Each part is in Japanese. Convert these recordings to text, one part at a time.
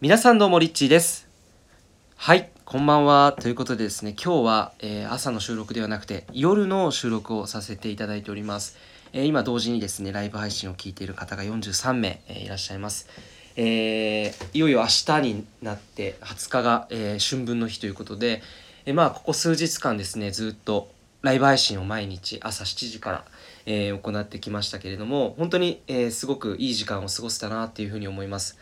皆さんどうもリッチーです。はいこんばんは。ということでですね今日は、えー朝の収録ではなくて夜の収録をさせていただいております、えー今同時にですねライブ配信を聞いている方が43名、えーいらっしゃいます。えーいよいよ明日になって20日が、えー春分の日ということで、えーまあここ数日間ですねずっとライブ配信を毎日朝7時から、えー行ってきましたけれども本当に、えーすごくいい時間を過ごせたなっていうふうに思います。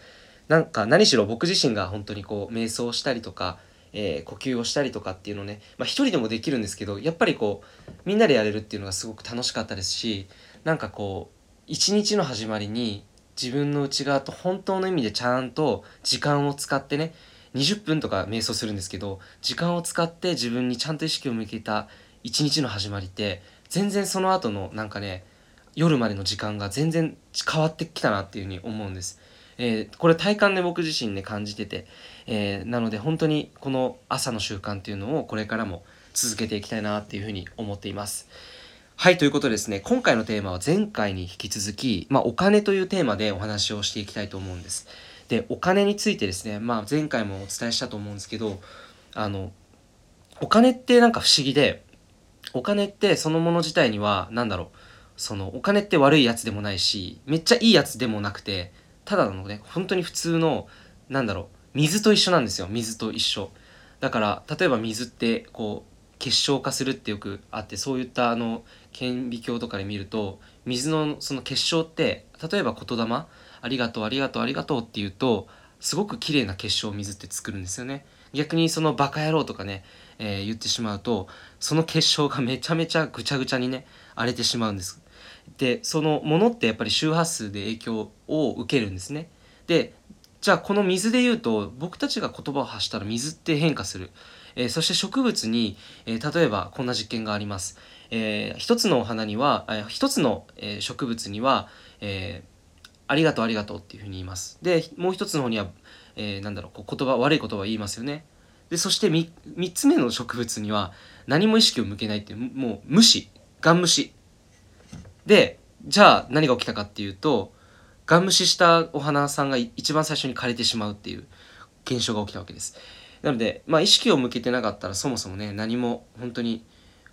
なんか何しろ僕自身が本当にこう瞑想したりとか、えー呼吸をしたりとかっていうのね、まあ、一人でもできるんですけどやっぱりこうみんなでやれるっていうのがすごく楽しかったですしなんかこう一日の始まりに自分の内側と本当の意味でちゃんと時間を使ってね20分とか瞑想するんですけど時間を使って自分にちゃんと意識を向けた一日の始まりって全然その後のなんかね夜までの時間が全然変わってきたなっていうふうに思うんです。えーこれ体感で僕自身ね感じてて、えーなので本当にこの朝の習慣っていうのをこれからも続けていきたいなっていうふうに思っています。はいということでですね今回のテーマは前回に引き続き、まあ、お金というテーマでお話をしていきたいと思うんです。でお金についてですね、まあ、前回もお伝えしたと思うんですけどあのお金ってなんか不思議でお金ってそのもの自体には何だろうそのお金って悪いやつでもないしめっちゃいいやつでもなくてただのね本当に普通のなんだろう水と一緒なんですよ。水と一緒。だから例えば水ってこう結晶化するってよくあってそういったあの顕微鏡とかで見ると水のその結晶って例えば言霊ありがとうありがとうありがとうっていうとすごく綺麗な結晶を水って作るんですよね。逆にそのバカ野郎とかね、えー言ってしまうとその結晶がめちゃめちゃぐちゃぐちゃにね荒れてしまうんです。でそのものってやっぱり周波数で影響を受けるんですね。でじゃあこの水で言うと僕たちが言葉を発したら水って変化する、えーそして植物に、えー例えばこんな実験があります、えー一つのお花には、えー一つの、え植物には、えーありがとうありがとうっていうふうに言います。でもう一つの方には、えーなんだろうこう言葉悪い言葉言いますよね。でそして 3, 三つ目の植物には何も意識を向けないってもう無視ガン無視。でじゃあ何が起きたかっていうとガン無視したお花さんが一番最初に枯れてしまうっていう現象が起きたわけです。なので、まあ、意識を向けてなかったらそもそもね何も本当に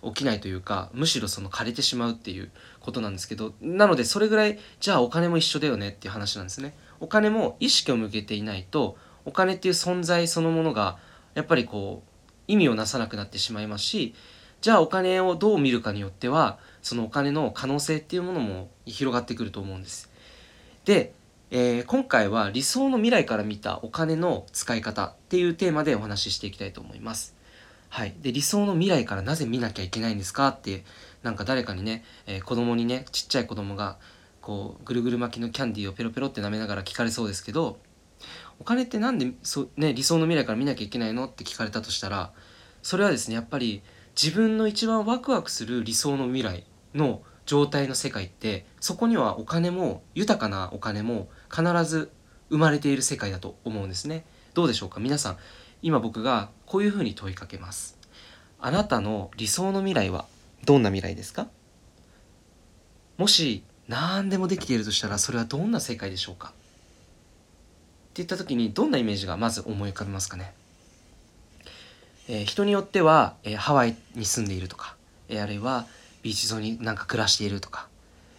起きないというかむしろその枯れてしまうっていうことなんですけどなのでそれぐらいじゃあお金も一緒だよねっていう話なんですね。お金も意識を向けていないとお金っていう存在そのものがやっぱりこう意味をなさなくなってしまいますしじゃあお金をどう見るかによってはそのお金の可能性っていうものも広がってくると思うんです。で、えー今回は理想の未来から見たお金の使い方っていうテーマでお話ししていきたいと思います。はい、で理想の未来からなぜ見なきゃいけないんですかってなんか誰かにね、えー子供にねちっちゃい子供がこうぐるぐる巻きのキャンディーをペロペロって舐めながら聞かれそうですけどお金ってなんでそ、ね、理想の未来から見なきゃいけないのって聞かれたとしたらそれはですねやっぱり自分の一番ワクワクする理想の未来の状態の世界ってそこにはお金も豊かなお金も必ず生まれている世界だと思うんですね。どうでしょうか？皆さん今僕がこういうふうに問いかけます。あなたの理想の未来はどんな未来ですか？もし何でもできているとしたらそれはどんな世界でしょうか？って言った時にどんなイメージがまず思い浮かびますかね、えー人によっては、えーハワイに住んでいるとか、えーあるいはビーチ沿いになんか暮らしているとか、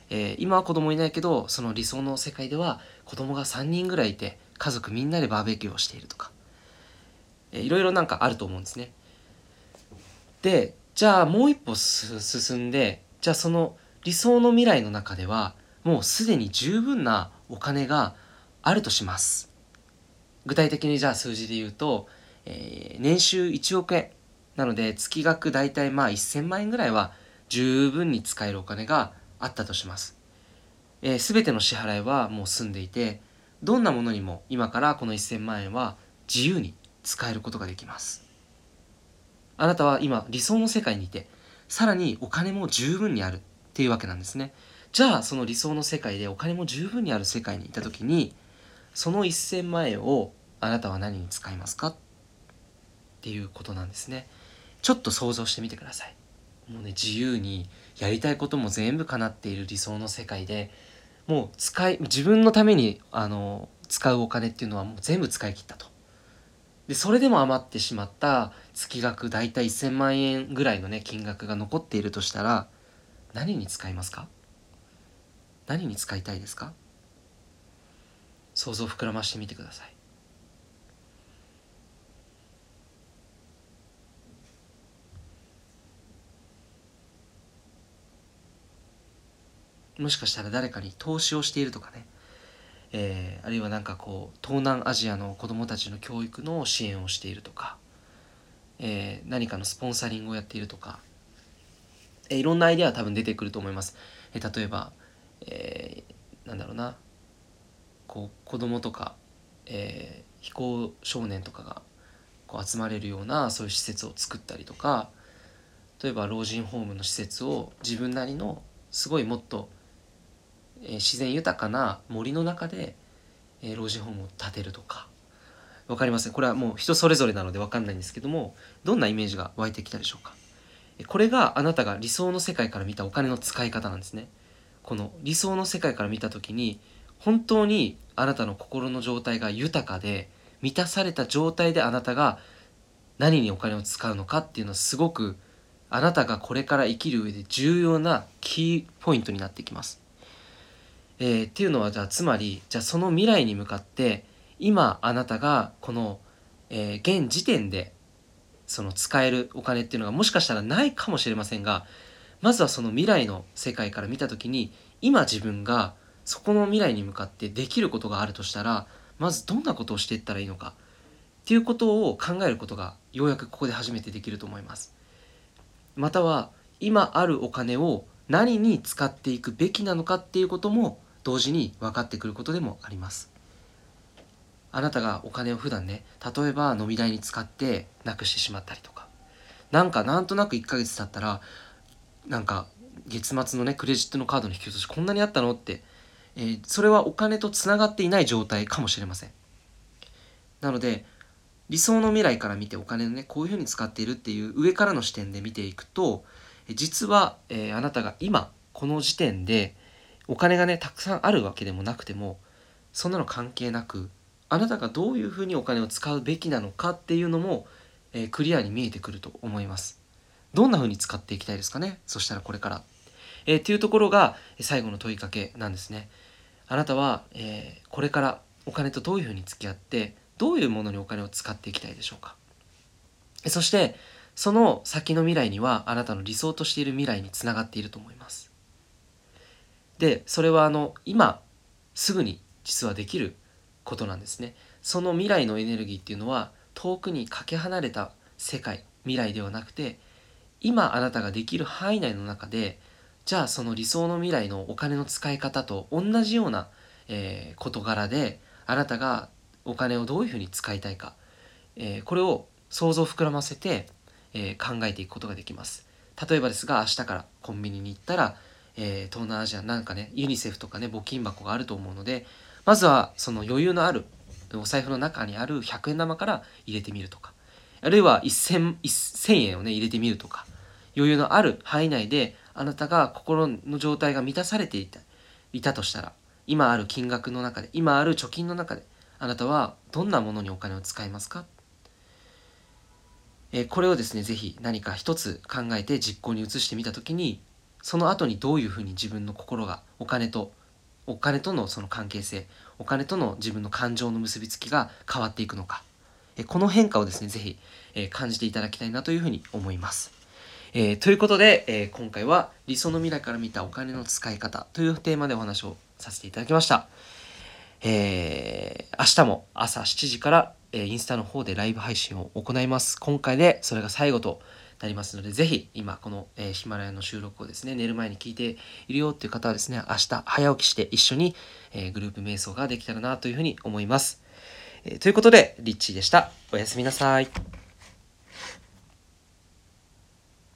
えー今は子供いないけどその理想の世界では子供が3人ぐらいいて家族みんなでバーベキューをしているとか、えーいろいろなんかあると思うんですね。でじゃあもう一歩進んでじゃあその理想の未来の中ではもうすでに十分なお金があるとします。具体的にじゃあ数字で言うと、えー年収1億円なので月額大体まあ1000万円ぐらいは十分に使えるお金があったとします、えー、全ての支払いはもう済んでいてどんなものにも今からこの1000万円は自由に使えることができます。あなたは今理想の世界にいてさらにお金も十分にあるっていうわけなんですね。じゃあその理想の世界でお金も十分にある世界にいた時にその1000万円をあなたは何に使いますかっていうことなんですね。ちょっと想像してみてください。もうね自由にやりたいことも全部叶っている理想の世界でもう使い自分のためにあの使うお金っていうのはもう全部使い切ったと。でそれでも余ってしまった月額大体1000万円ぐらいのね金額が残っているとしたら何に使いますか？何に使いたいですか？想像膨らましてみてください。もしかしたら誰かに投資をしているとかね、えー、あるいは何かこう東南アジアの子どもたちの教育の支援をしているとか、えー、何かのスポンサリングをやっているとか、えー、いろんなアイデアは多分出てくると思います。えー、例えば、えー、なんだろうな。こう子供とか、えー、非行少年とかがこう集まれるようなそういう施設を作ったりとか。例えば老人ホームの施設を自分なりのすごいもっとえ自然豊かな森の中で、え老人ホームを建てるとか。分かりません。これはもう人それぞれなので分かんないんですけどもどんなイメージが湧いてきたでしょうか。これがあなたが理想の世界から見たお金の使い方なんですね。この理想の世界から見た時に本当にあなたの心の状態が豊かで満たされた状態であなたが何にお金を使うのかっていうのはすごくあなたがこれから生きる上で重要なキーポイントになってきます。えー、っていうのはじゃあつまりじゃあその未来に向かって今あなたがこの、えー、現時点でその使えるお金っていうのがもしかしたらないかもしれませんがまずはその未来の世界から見た時に今自分がそこの未来に向かってできることがあるとしたらまずどんなことをしていったらいいのかっていうことを考えることがようやくここで初めてできると思います。または今あるお金を何に使っていくべきなのかっていうことも同時に分かってくることでもあります。あなたがお金を普段ね例えば飲み代に使ってなくしてしまったりとか。なんかなんとなく1ヶ月経ったらなんか月末のねクレジットのカードの引き落としこんなにあったのって、えー、それはお金とつながっていない状態かもしれません。なので理想の未来から見てお金をねこういうふうに使っているっていう上からの視点で見ていくと実は、えー、あなたが今この時点でお金がねたくさんあるわけでもなくてもそんなの関係なくあなたがどういうふうにお金を使うべきなのかっていうのも、えー、クリアに見えてくると思います。どんなふうに使っていきたいですかね？そしたらこれから、えー、っていうところが最後の問いかけなんですね。あなたは、えー、これからお金とどういうふうに付き合ってどういうものにお金を使っていきたいでしょうか？そしてその先の未来にはあなたの理想としている未来につながっていると思います。でそれはあの今すぐに実はできることなんですね。その未来のエネルギーっていうのは遠くにかけ離れた世界未来ではなくて今あなたができる範囲内の中でじゃあその理想の未来のお金の使い方と同じような、えー、事柄であなたがお金をどういうふうに使いたいか、えー、これを想像を膨らませて、えー、考えていくことができます。例えばですが明日からコンビニに行ったらえー、東南アジアなんかねユニセフとかね募金箱があると思うのでまずはその余裕のあるお財布の中にある100円玉から入れてみるとか。あるいは 1000, 1000円をね入れてみるとか。余裕のある範囲内であなたが心の状態が満たされていたいたとしたら今ある金額の中で今ある貯金の中であなたはどんなものにお金を使いますか？えこれをですね是非何か一つ考えて実行に移してみた時にその後にどういうふうに自分の心がお金とお金とのその関係性お金との自分の感情の結びつきが変わっていくのかこの変化をですね是非、え感じていただきたいなというふうに思います。えー、ということで、えー、今回は理想の未来から見たお金の使い方というテーマでお話をさせていただきました。えー、明日も朝7時から、えインスタの方でライブ配信を行います。今回でそれが最後となりますので、ぜひ今この、え、ヒマラヤの収録をですね、寝る前に聞いているよっていう方はですね、明日早起きして一緒に、え、グループ瞑想ができたらなというふうに思います。え、ということで、リッチーでした。おやすみなさい。